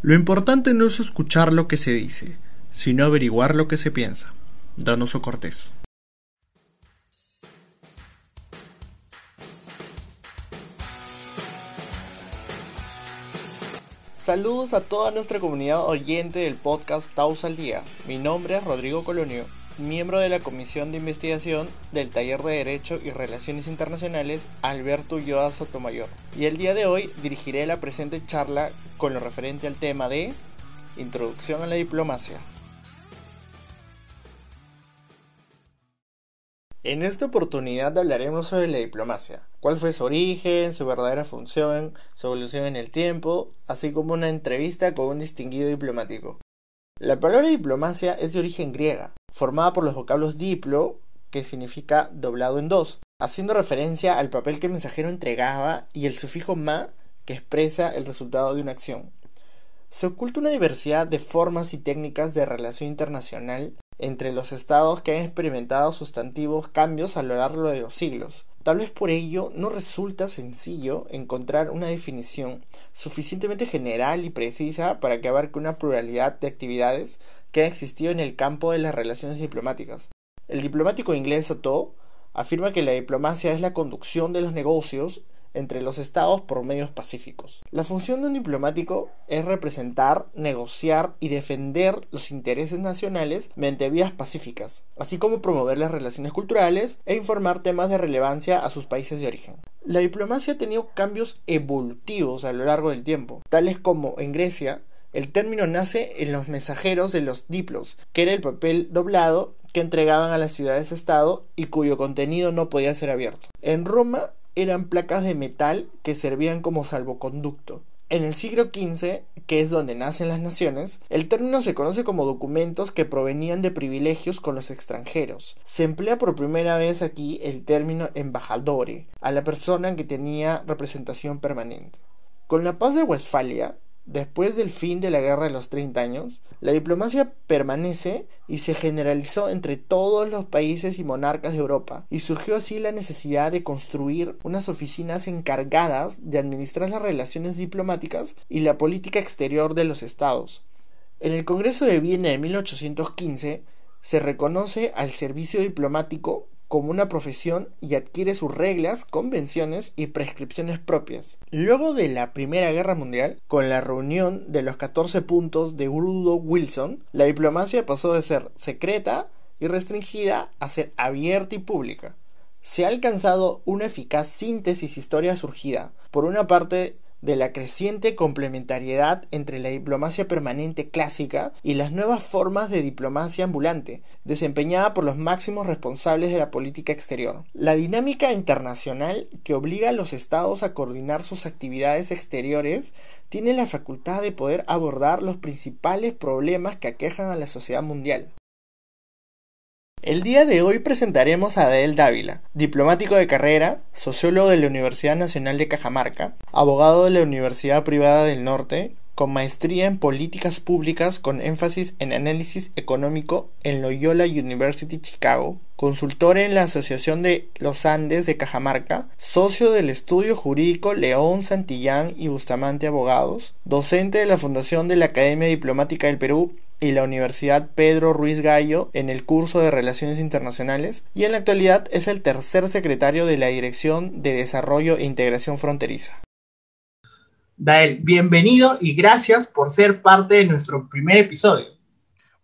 Lo importante no es escuchar lo que se dice, sino averiguar lo que se piensa. Donoso Cortés. Saludos a toda nuestra comunidad oyente del podcast Taus al Día. Mi nombre es Rodrigo Colonio, miembro de la Comisión de Investigación del Taller de Derecho y Relaciones Internacionales Alberto Ulloa Sotomayor. Y el día de hoy dirigiré la presente charla con lo referente al tema de Introducción a la Diplomacia. En esta oportunidad hablaremos sobre la diplomacia, cuál fue su origen, su verdadera función, su evolución en el tiempo, así como una entrevista con un distinguido diplomático. La palabra diplomacia es de origen griega, formada por los vocablos diplo, que significa doblado en dos, haciendo referencia al papel que el mensajero entregaba, y el sufijo ma, que expresa el resultado de una acción. Se oculta una diversidad de formas y técnicas de relación internacional entre los estados que han experimentado sustantivos cambios a lo largo de los siglos. Tal vez por ello no resulta sencillo encontrar una definición suficientemente general y precisa para que abarque una pluralidad de actividades que han existido en el campo de las relaciones diplomáticas. El diplomático inglés Soto afirma que la diplomacia es la conducción de los negocios entre los estados por medios pacíficos. La función de un diplomático es representar, negociar y defender los intereses nacionales mediante vías pacíficas, así como promover las relaciones culturales e informar temas de relevancia a sus países de origen. La diplomacia ha tenido cambios evolutivos a lo largo del tiempo, tales como en Grecia el término nace en los mensajeros de los diplos, que era el papel doblado que entregaban a las ciudades-estado y cuyo contenido no podía ser abierto. En Roma eran placas de metal que servían como salvoconducto. En el siglo XV, que es donde nacen las naciones, el término se conoce como documentos que provenían de privilegios con los extranjeros. Se emplea por primera vez aquí el término embajadore, a la persona que tenía representación permanente. Con la paz de Westfalia, Después del fin de la Guerra de los 30 años, la diplomacia permanece y se generalizó entre todos los países y monarcas de Europa, y surgió así la necesidad de construir unas oficinas encargadas de administrar las relaciones diplomáticas y la política exterior de los estados. En el Congreso de Viena de 1815 se reconoce al servicio diplomático como una profesión y adquiere sus reglas, convenciones y prescripciones propias. Luego de la Primera Guerra Mundial, con la reunión de los 14 puntos de Woodrow Wilson, la diplomacia pasó de ser secreta y restringida a ser abierta y pública. Se ha alcanzado una eficaz síntesis historia surgida, por una parte, de la creciente complementariedad entre la diplomacia permanente clásica y las nuevas formas de diplomacia ambulante, desempeñada por los máximos responsables de la política exterior. La dinámica internacional que obliga a los estados a coordinar sus actividades exteriores tiene la facultad de poder abordar los principales problemas que aquejan a la sociedad mundial. El día de hoy presentaremos a Adel Dávila, diplomático de carrera, sociólogo de la Universidad Nacional de Cajamarca, abogado de la Universidad Privada del Norte, con maestría en políticas públicas con énfasis en análisis económico en Loyola University Chicago, consultor en la Asociación de los Andes de Cajamarca, socio del estudio jurídico León Santillán y Bustamante Abogados, docente de la Fundación de la Academia Diplomática del Perú y la Universidad Pedro Ruiz Gallo en el curso de Relaciones Internacionales y en la actualidad es el tercer secretario de la Dirección de Desarrollo e Integración Fronteriza. Dael, bienvenido y gracias por ser parte de nuestro primer episodio.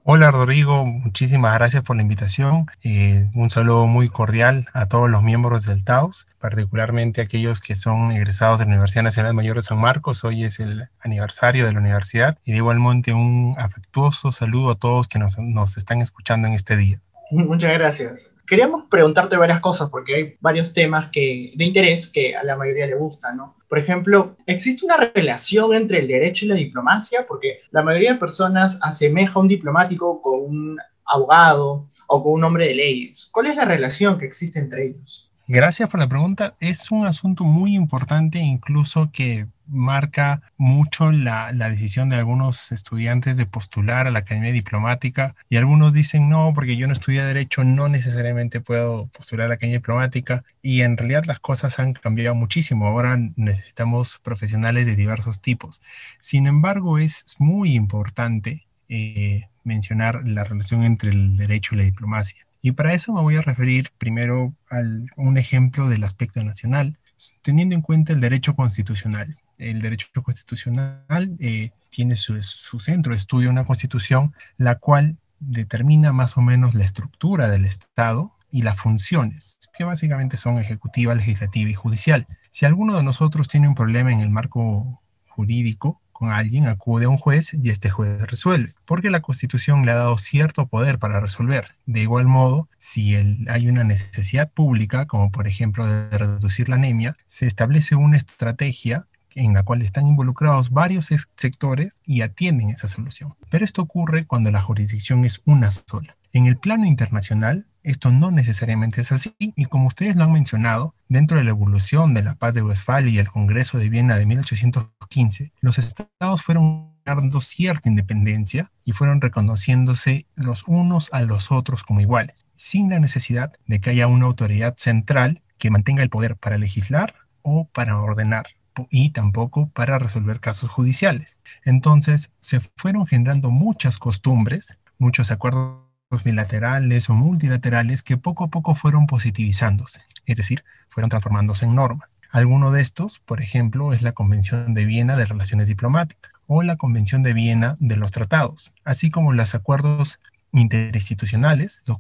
Hola Rodrigo, muchísimas gracias por la invitación. Eh, un saludo muy cordial a todos los miembros del TAUS, particularmente aquellos que son egresados de la Universidad Nacional Mayor de San Marcos. Hoy es el aniversario de la universidad y de igualmente un afectuoso saludo a todos que nos, nos están escuchando en este día. Muchas gracias. Queríamos preguntarte varias cosas porque hay varios temas que, de interés que a la mayoría le gustan, ¿no? Por ejemplo, ¿existe una relación entre el derecho y la diplomacia? Porque la mayoría de personas asemeja a un diplomático con un abogado o con un hombre de leyes. ¿Cuál es la relación que existe entre ellos? Gracias por la pregunta. Es un asunto muy importante, incluso que marca mucho la, decisión de algunos estudiantes de postular a la Academia Diplomática y algunos dicen no, porque yo no estudié Derecho, no necesariamente puedo postular a la Academia Diplomática y en realidad las cosas han cambiado muchísimo. Ahora necesitamos profesionales de diversos tipos. Sin embargo, es muy importante eh, mencionar la relación entre el derecho y la diplomacia. Y para eso me voy a referir primero a un ejemplo del aspecto nacional, teniendo en cuenta el derecho constitucional. El derecho constitucional eh, tiene su, su centro de estudio una constitución, la cual determina más o menos la estructura del Estado y las funciones, que básicamente son ejecutiva, legislativa y judicial. Si alguno de nosotros tiene un problema en el marco jurídico, con alguien, acude a un juez y este juez resuelve, porque la Constitución le ha dado cierto poder para resolver. De igual modo, si hay una necesidad pública, como por ejemplo de reducir la anemia, se establece una estrategia en la cual están involucrados varios sectores y atienden esa solución. Pero esto ocurre cuando la jurisdicción es una sola. En el plano internacional, esto no necesariamente es así, y como ustedes lo han mencionado, dentro de la evolución de la paz de Westfalia y el Congreso de Viena de 1815, los estados fueron dando cierta independencia y fueron reconociéndose los unos a los otros como iguales, sin la necesidad de que haya una autoridad central que mantenga el poder para legislar o para ordenar y tampoco para resolver casos judiciales. Entonces se fueron generando muchas costumbres, muchos acuerdos bilaterales o multilaterales que poco a poco fueron positivizándose, es decir, fueron transformándose en normas. Alguno de estos, por ejemplo, es la Convención de Viena de Relaciones Diplomáticas o la Convención de Viena de los Tratados, así como los acuerdos interinstitucionales, los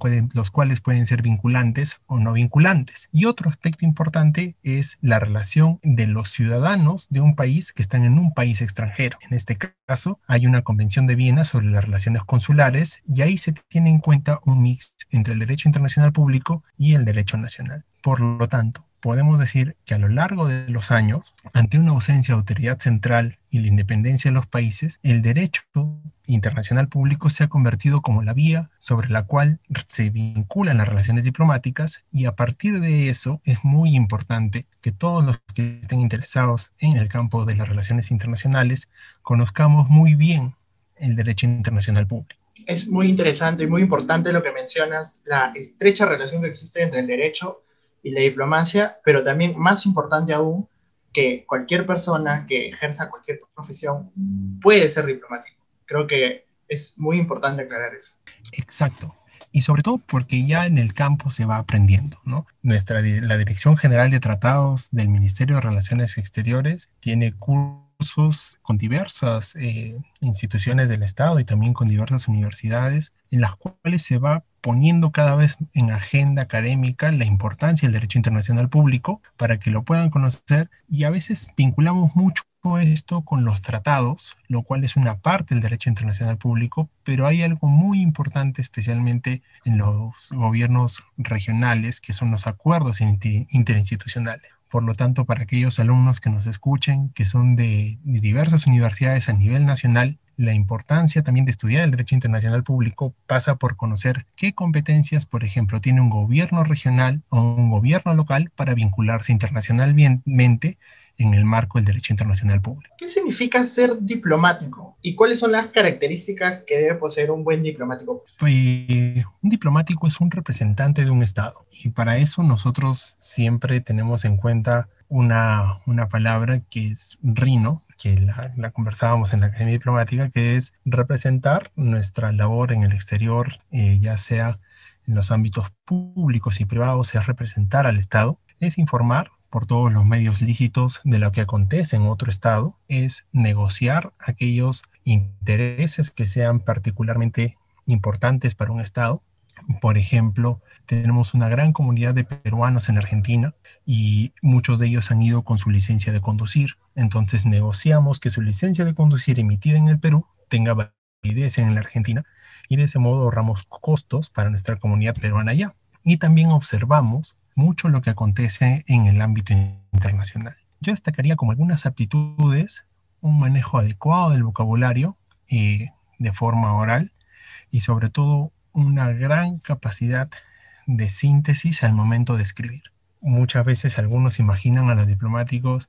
cuales, pueden ser vinculantes o no vinculantes. Y otro aspecto importante es la relación de los ciudadanos de un país que están en un país extranjero. En este caso, hay una Convención de Viena sobre las relaciones consulares y ahí se tiene en cuenta un mix entre el derecho internacional público y el derecho nacional. Por lo tanto, podemos decir que a lo largo de los años, ante una ausencia de autoridad central y la independencia de los países, el derecho internacional público se ha convertido como la vía sobre la cual se vinculan las relaciones diplomáticas y a partir de eso es muy importante que todos los que estén interesados en el campo de las relaciones internacionales conozcamos muy bien el derecho internacional público. Es muy interesante y muy importante lo que mencionas, la estrecha relación que existe entre el derecho y la diplomacia, pero también más importante aún, que cualquier persona que ejerza cualquier profesión puede ser diplomático. Creo que es muy importante aclarar eso. Exacto. Y sobre todo porque ya en el campo se va aprendiendo, ¿no? Nuestra, la Dirección General de Tratados del Ministerio de Relaciones Exteriores tiene cursos con diversas eh, instituciones del Estado y también con diversas universidades en las cuales se va poniendo cada vez en agenda académica la importancia del derecho internacional público para que lo puedan conocer y a veces vinculamos mucho esto con los tratados, lo cual es una parte del derecho internacional público, pero hay algo muy importante especialmente en los gobiernos regionales, que son los acuerdos interinstitucionales. Por lo tanto, para aquellos alumnos que nos escuchen, que son de, diversas universidades a nivel nacional, la importancia también de estudiar el derecho internacional público pasa por conocer qué competencias, por ejemplo, tiene un gobierno regional o un gobierno local para vincularse internacionalmente en el marco del derecho internacional público. ¿Qué significa ser diplomático? ¿Y cuáles son las características que debe poseer un buen diplomático? Pues un diplomático es un representante de un Estado y para eso nosotros siempre tenemos en cuenta una, una palabra que es RINO, que la, conversábamos en la Academia Diplomática, que es representar nuestra labor en el exterior, eh, ya sea en los ámbitos públicos y privados, sea representar al Estado, es informar por todos los medios lícitos de lo que acontece en otro estado es negociar aquellos intereses que sean particularmente importantes para un estado. Por ejemplo, tenemos una gran comunidad de peruanos en Argentina y muchos de ellos han ido con su licencia de conducir. Entonces negociamos que su licencia de conducir emitida en el Perú tenga validez en la Argentina y de ese modo ahorramos costos para nuestra comunidad peruana allá. Y también observamos mucho lo que acontece en el ámbito internacional. Yo destacaría como algunas aptitudes un manejo adecuado del vocabulario eh, de forma oral y sobre todo una gran capacidad de síntesis al momento de escribir. muchas veces algunos imaginan a los diplomáticos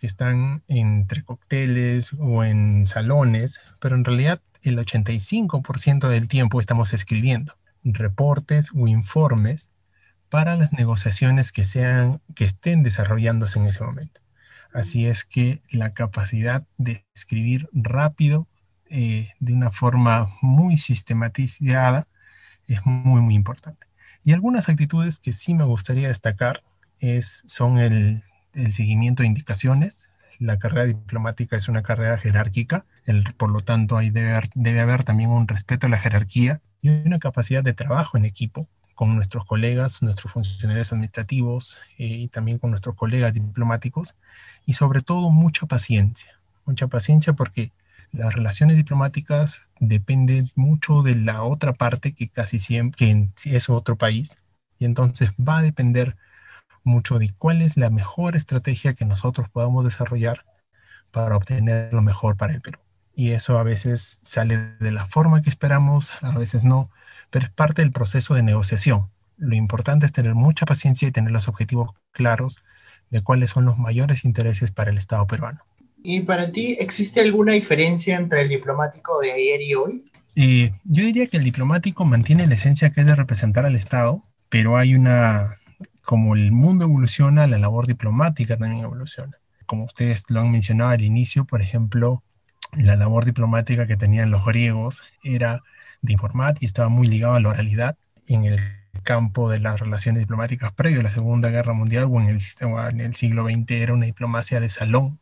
que están entre cócteles o en salones, pero en realidad el 85% del tiempo estamos escribiendo reportes o informes para las negociaciones que, sean, que estén desarrollándose en ese momento. Así es que la capacidad de escribir rápido, eh, de una forma muy sistematizada, es muy, muy importante. Y algunas actitudes que sí me gustaría destacar es, son el, el seguimiento de indicaciones. La carrera diplomática es una carrera jerárquica, el, por lo tanto ahí debe haber también un respeto a la jerarquía y una capacidad de trabajo en equipo con nuestros colegas, nuestros funcionarios administrativos eh, y también con nuestros colegas diplomáticos y sobre todo mucha paciencia, mucha paciencia porque las relaciones diplomáticas dependen mucho de la otra parte que casi siempre que es otro país y entonces va a depender mucho de cuál es la mejor estrategia que nosotros podamos desarrollar para obtener lo mejor para el Perú. Y eso a veces sale de la forma que esperamos, a veces no, pero es parte del proceso de negociación. Lo importante es tener mucha paciencia y tener los objetivos claros de cuáles son los mayores intereses para el Estado peruano. ¿Y para ti existe alguna diferencia entre el diplomático de ayer y hoy? Eh, yo diría que el diplomático mantiene la esencia que es de representar al Estado, pero hay una, como el mundo evoluciona, la labor diplomática también evoluciona. Como ustedes lo han mencionado al inicio, por ejemplo, la labor diplomática que tenían los griegos era de informar y estaba muy ligado a la oralidad en el campo de las relaciones diplomáticas previo a la Segunda Guerra Mundial o en el, en el siglo XX era una diplomacia de salón,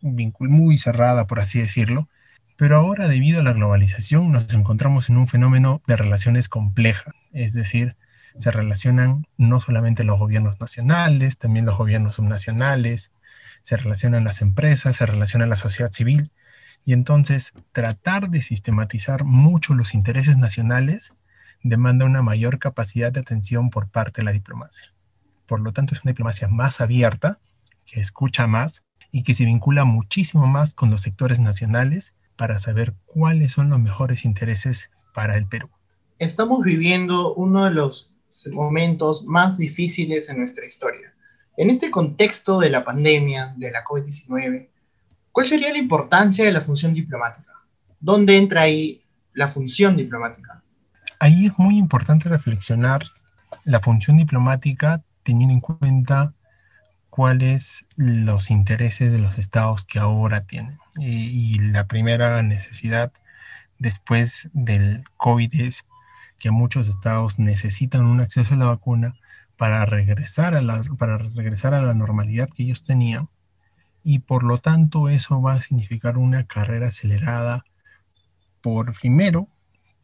muy cerrada, por así decirlo. Pero ahora, debido a la globalización, nos encontramos en un fenómeno de relaciones complejas, es decir, se relacionan no solamente los gobiernos nacionales, también los gobiernos subnacionales, se relacionan las empresas, se relaciona la sociedad civil, y entonces tratar de sistematizar mucho los intereses nacionales demanda una mayor capacidad de atención por parte de la diplomacia. Por lo tanto, es una diplomacia más abierta, que escucha más y que se vincula muchísimo más con los sectores nacionales para saber cuáles son los mejores intereses para el Perú. Estamos viviendo uno de los momentos más difíciles en nuestra historia. En este contexto de la pandemia, de la COVID-19, ¿cuál sería la importancia de la función diplomática? ¿Dónde entra ahí la función diplomática? Ahí es muy importante reflexionar la función diplomática teniendo en cuenta cuáles los intereses de los estados que ahora tienen. Y, y la primera necesidad después del COVID es que muchos estados necesitan un acceso a la vacuna para regresar a la, para regresar a la normalidad que ellos tenían y por lo tanto eso va a significar una carrera acelerada por primero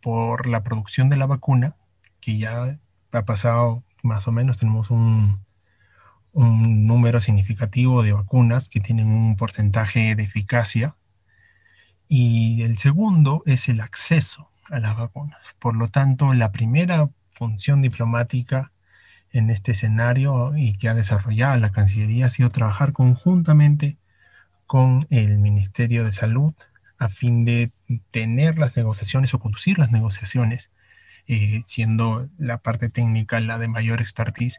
por la producción de la vacuna que ya ha pasado más o menos tenemos un, un número significativo de vacunas que tienen un porcentaje de eficacia y el segundo es el acceso a las vacunas. Por lo tanto, la primera función diplomática en este escenario y que ha desarrollado la Cancillería ha sido trabajar conjuntamente con el Ministerio de Salud a fin de tener las negociaciones o conducir las negociaciones, eh, siendo la parte técnica la de mayor expertise,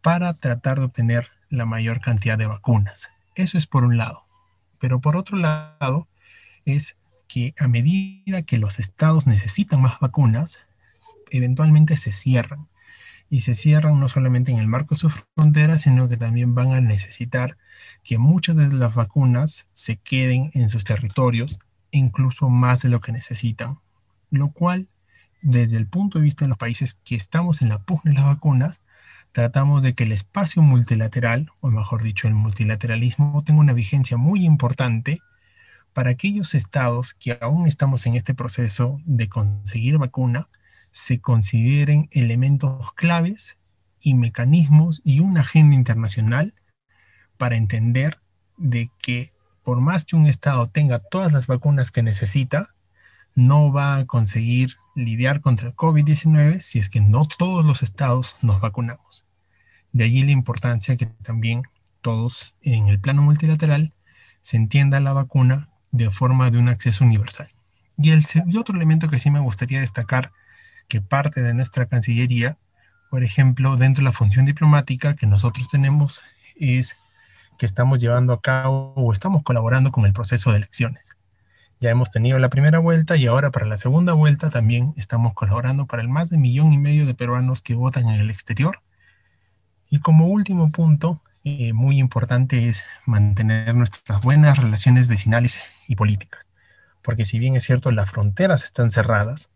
para tratar de obtener la mayor cantidad de vacunas. Eso es por un lado. Pero por otro lado, es que a medida que los estados necesitan más vacunas, eventualmente se cierran. Y se cierran no solamente en el marco de sus fronteras, sino que también van a necesitar que muchas de las vacunas se queden en sus territorios, incluso más de lo que necesitan. Lo cual, desde el punto de vista de los países que estamos en la pugna de las vacunas, tratamos de que el espacio multilateral, o mejor dicho, el multilateralismo, tenga una vigencia muy importante para aquellos estados que aún estamos en este proceso de conseguir vacuna, se consideren elementos claves y mecanismos y una agenda internacional para entender de que por más que un estado tenga todas las vacunas que necesita, no va a conseguir lidiar contra el COVID-19 si es que no todos los estados nos vacunamos. De allí la importancia que también todos en el plano multilateral se entienda la vacuna de forma de un acceso universal. Y el otro elemento que sí me gustaría destacar, que parte de nuestra Cancillería, Por ejemplo, dentro de la función diplomática que nosotros tenemos es que estamos llevando a cabo o estamos colaborando con el proceso de elecciones. Ya hemos tenido la primera vuelta y ahora para la segunda vuelta también estamos colaborando para el más de millón y medio de peruanos que votan en el exterior. Y como último punto, eh, muy importante es mantener nuestras buenas relaciones vecinales y políticas. Porque si bien es cierto, las fronteras están cerradas,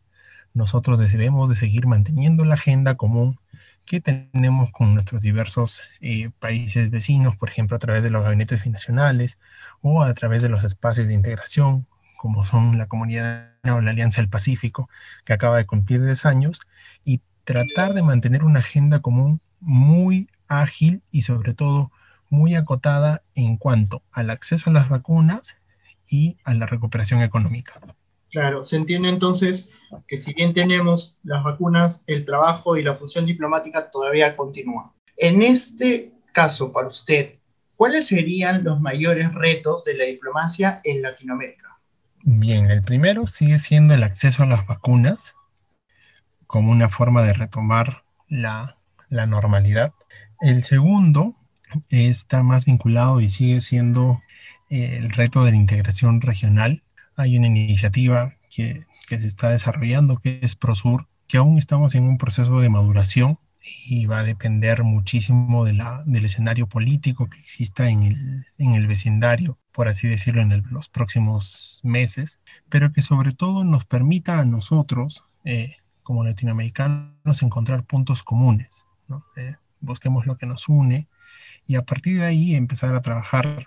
nosotros debemos de seguir manteniendo la agenda común que tenemos con nuestros diversos eh, países vecinos, por ejemplo, a través de los gabinetes binacionales o a través de los espacios de integración, como son la Comunidad o la Alianza del Pacífico, que acaba de cumplir 10 años, y tratar de mantener una agenda común muy ágil y sobre todo muy acotada en cuanto al acceso a las vacunas y a la recuperación económica. Claro, se entiende entonces que si bien tenemos las vacunas, el trabajo y la función diplomática todavía continúa. En este caso, para usted, ¿cuáles serían los mayores retos de la diplomacia en Latinoamérica? Bien, el primero sigue siendo el acceso a las vacunas como una forma de retomar la, la normalidad. El segundo está más vinculado y sigue siendo eh, el reto de la integración regional hay una iniciativa que, que se está desarrollando que es ProSur, que aún estamos en un proceso de maduración y va a depender muchísimo de la, del escenario político que exista en el, en el vecindario, por así decirlo, en los próximos meses, pero que sobre todo nos permita a nosotros, eh, como latinoamericanos, encontrar puntos comunes. ¿no? Eh, busquemos lo que nos une y a partir de ahí empezar a trabajar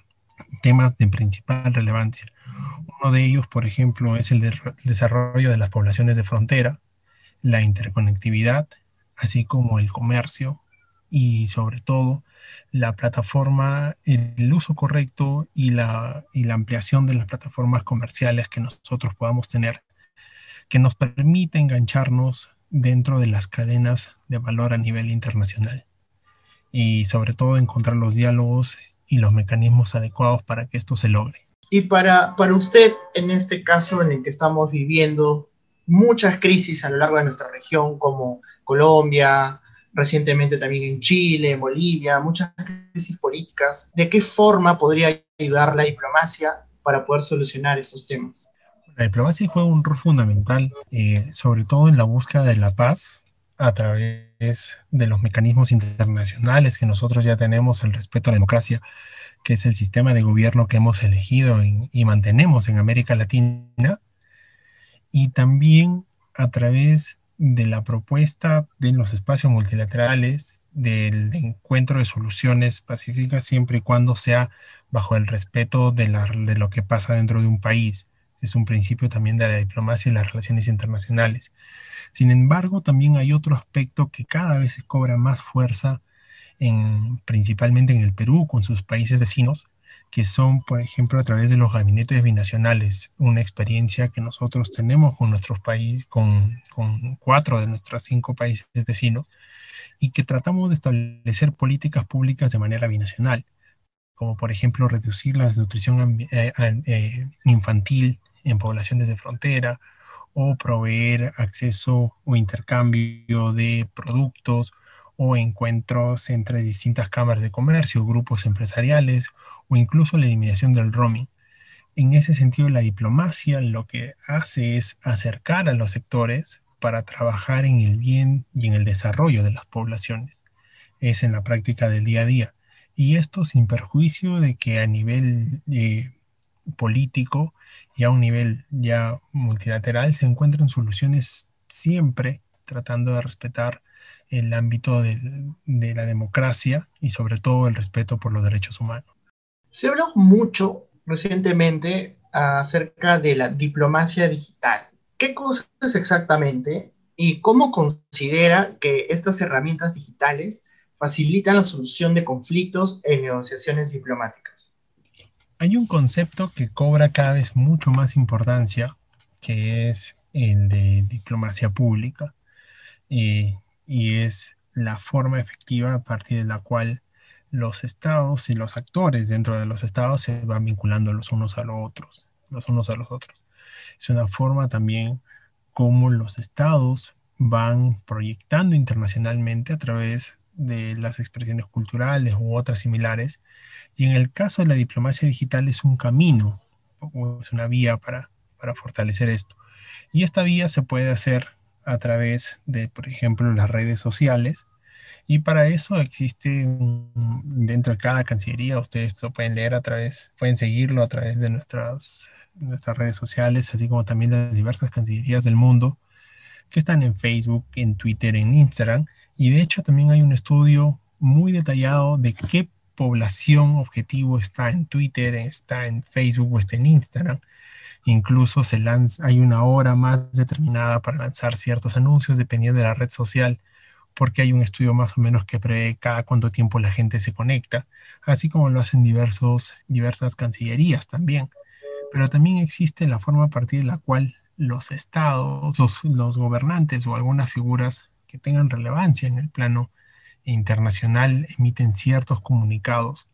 temas de principal relevancia. Uno de ellos, por ejemplo, es el, desarrollo de las poblaciones de frontera, la interconectividad, así como el comercio y sobre todo la plataforma, el uso correcto y la, y la ampliación de las plataformas comerciales que nosotros podamos tener, que nos permite engancharnos dentro de las cadenas de valor a nivel internacional y sobre todo encontrar los diálogos y los mecanismos adecuados para que esto se logre. Y para, para usted, en este caso en el que estamos viviendo muchas crisis a lo largo de nuestra región, como Colombia, recientemente también en Chile, en Bolivia, muchas crisis políticas, ¿de qué forma podría ayudar la diplomacia para poder solucionar estos temas? La diplomacia juega un rol fundamental, eh, sobre todo en la búsqueda de la paz a través de los mecanismos internacionales que nosotros ya tenemos, el respeto a la democracia, que es el sistema de gobierno que hemos elegido y mantenemos en América Latina, y también a través de la propuesta de los espacios multilaterales del encuentro de soluciones pacíficas siempre y cuando sea bajo el respeto de, de lo que pasa dentro de un país. Es un principio también de la diplomacia y las relaciones internacionales. Sin embargo, también hay otro aspecto que cada vez cobra más fuerza, en, principalmente en el Perú, con sus países vecinos, que son, por ejemplo, a través de los gabinetes binacionales, una experiencia que nosotros tenemos con nuestros países, con, con cuatro de nuestros cinco países vecinos, y que tratamos de establecer políticas públicas de manera binacional, como por ejemplo reducir la desnutrición eh, eh, infantil en poblaciones de frontera, o proveer acceso o intercambio de productos o encuentros entre distintas cámaras de comercio, grupos empresariales o incluso la eliminación del roaming. En ese sentido, la diplomacia lo que hace es acercar a los sectores para trabajar en el bien y en el desarrollo de las poblaciones. Es en la práctica del día a día. Y esto sin perjuicio de que a nivel eh, político y a un nivel ya multilateral se encuentran soluciones siempre tratando de respetar el ámbito de, de, la democracia y sobre todo el respeto por los derechos humanos. Se habló mucho recientemente acerca de la diplomacia digital. ¿Qué cosa es exactamente y cómo considera que estas herramientas digitales facilitan la solución de conflictos en negociaciones diplomáticas? Hay un concepto que cobra cada vez mucho más importancia, que es el de diplomacia pública, y es la forma efectiva a partir de la cual los estados y los actores dentro de los estados se van vinculando los unos a los otros, los unos a los otros. Es una forma también como los estados van proyectando internacionalmente a través de las expresiones culturales u otras similares. Y en el caso de la diplomacia digital es un camino, es una vía para, para fortalecer esto. Y esta vía se puede hacer a través de, por ejemplo, las redes sociales. Y para eso existe dentro de cada cancillería, ustedes lo pueden leer a través, pueden seguirlo a través de nuestras, nuestras redes sociales, así como también las diversas cancillerías del mundo que están en Facebook, en Twitter, en Instagram. Y de hecho también hay un estudio muy detallado de qué población objetivo está en Twitter, está en Facebook o está en Instagram. Incluso se hay una hora más determinada para lanzar ciertos anuncios dependiendo de la red social, porque hay un estudio más o menos que prevé cada cuánto tiempo la gente se conecta, así como lo hacen diversas cancillerías también. Pero también existe la forma a partir de la cual los estados, los gobernantes o algunas figuras que tengan relevancia en el plano internacional emiten ciertos comunicados,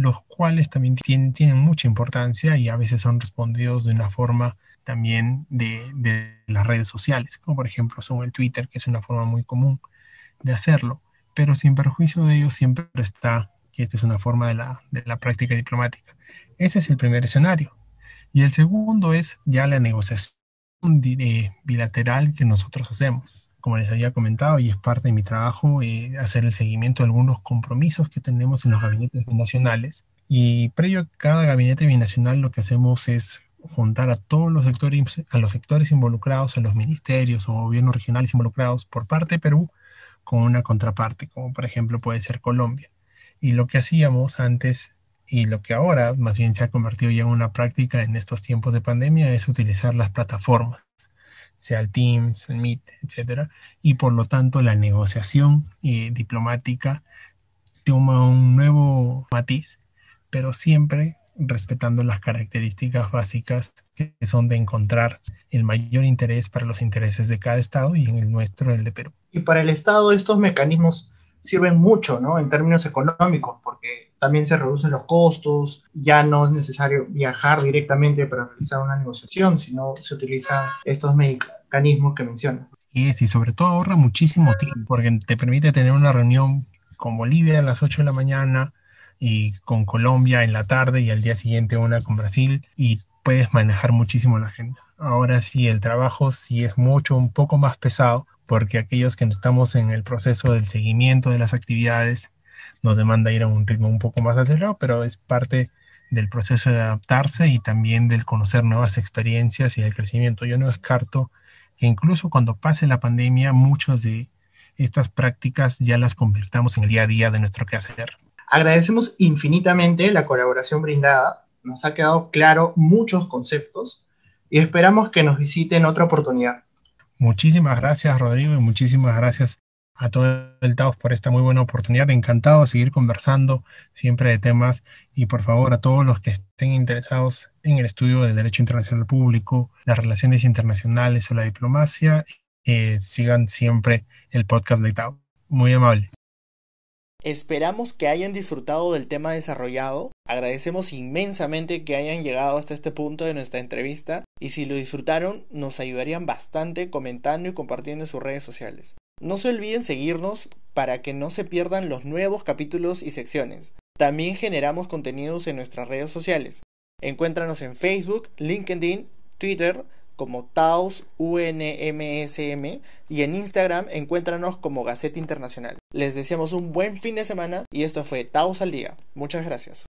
los cuales también tienen, mucha importancia y a veces son respondidos de una forma también de, las redes sociales, como por ejemplo son el Twitter, que es una forma muy común de hacerlo, pero sin perjuicio de ello siempre está que esta es una forma de la, de la práctica diplomática. Ese es el primer escenario. Y el segundo es ya la negociación bilateral que nosotros hacemos. Como les había comentado, y es parte de mi trabajo, eh, hacer el seguimiento de algunos compromisos que tenemos en los gabinetes binacionales. Y previo a cada gabinete binacional, lo que hacemos es juntar a todos los sectores, a los sectores involucrados, a los ministerios o gobiernos regionales involucrados por parte de Perú, con una contraparte, como por ejemplo puede ser Colombia. Y lo que hacíamos antes y lo que ahora más bien se ha convertido ya en una práctica en estos tiempos de pandemia es utilizar las plataformas, sea el Teams, el Meet, etcétera, y por lo tanto la negociación eh, diplomática toma un nuevo matiz, pero siempre respetando las características básicas que son de encontrar el mayor interés para los intereses de cada estado y en el nuestro, el de Perú. Y para el estado estos mecanismos sirven mucho, ¿no? En términos económicos, porque también se reducen los costos, ya no es necesario viajar directamente para realizar una negociación, sino se utilizan estos mecanismos que mencionas. Y, y sobre todo ahorra muchísimo tiempo, porque te permite tener una reunión con Bolivia a las 8 de la mañana y con Colombia en la tarde y al día siguiente una con Brasil y puedes manejar muchísimo la agenda. Ahora sí, el trabajo sí es mucho, un poco más pesado, porque aquellos que estamos en el proceso del seguimiento de las actividades nos demanda ir a un ritmo un poco más acelerado, pero es parte del proceso de adaptarse y también del conocer nuevas experiencias y del crecimiento. Yo no descarto que incluso cuando pase la pandemia, muchas de estas prácticas ya las convirtamos en el día a día de nuestro quehacer. Agradecemos infinitamente la colaboración brindada. Nos ha quedado claro muchos conceptos y esperamos que nos visiten otra oportunidad. Muchísimas gracias, Rodrigo, y muchísimas gracias a todo el Taos por esta muy buena oportunidad. Encantado de seguir conversando siempre de temas y por favor a todos los que estén interesados en el estudio del derecho internacional público, las relaciones internacionales o la diplomacia, eh, sigan siempre el podcast de Tao. Muy amable. Esperamos que hayan disfrutado del tema desarrollado. Agradecemos inmensamente que hayan llegado hasta este punto de nuestra entrevista y si lo disfrutaron nos ayudarían bastante comentando y compartiendo en sus redes sociales. No se olviden seguirnos para que no se pierdan los nuevos capítulos y secciones. También generamos contenidos en nuestras redes sociales. Encuéntranos en Facebook, LinkedIn, Twitter, como Taos UNMSM y en Instagram encuéntranos como Gaceta Internacional. Les deseamos un buen fin de semana y esto fue Taos al Día. Muchas gracias.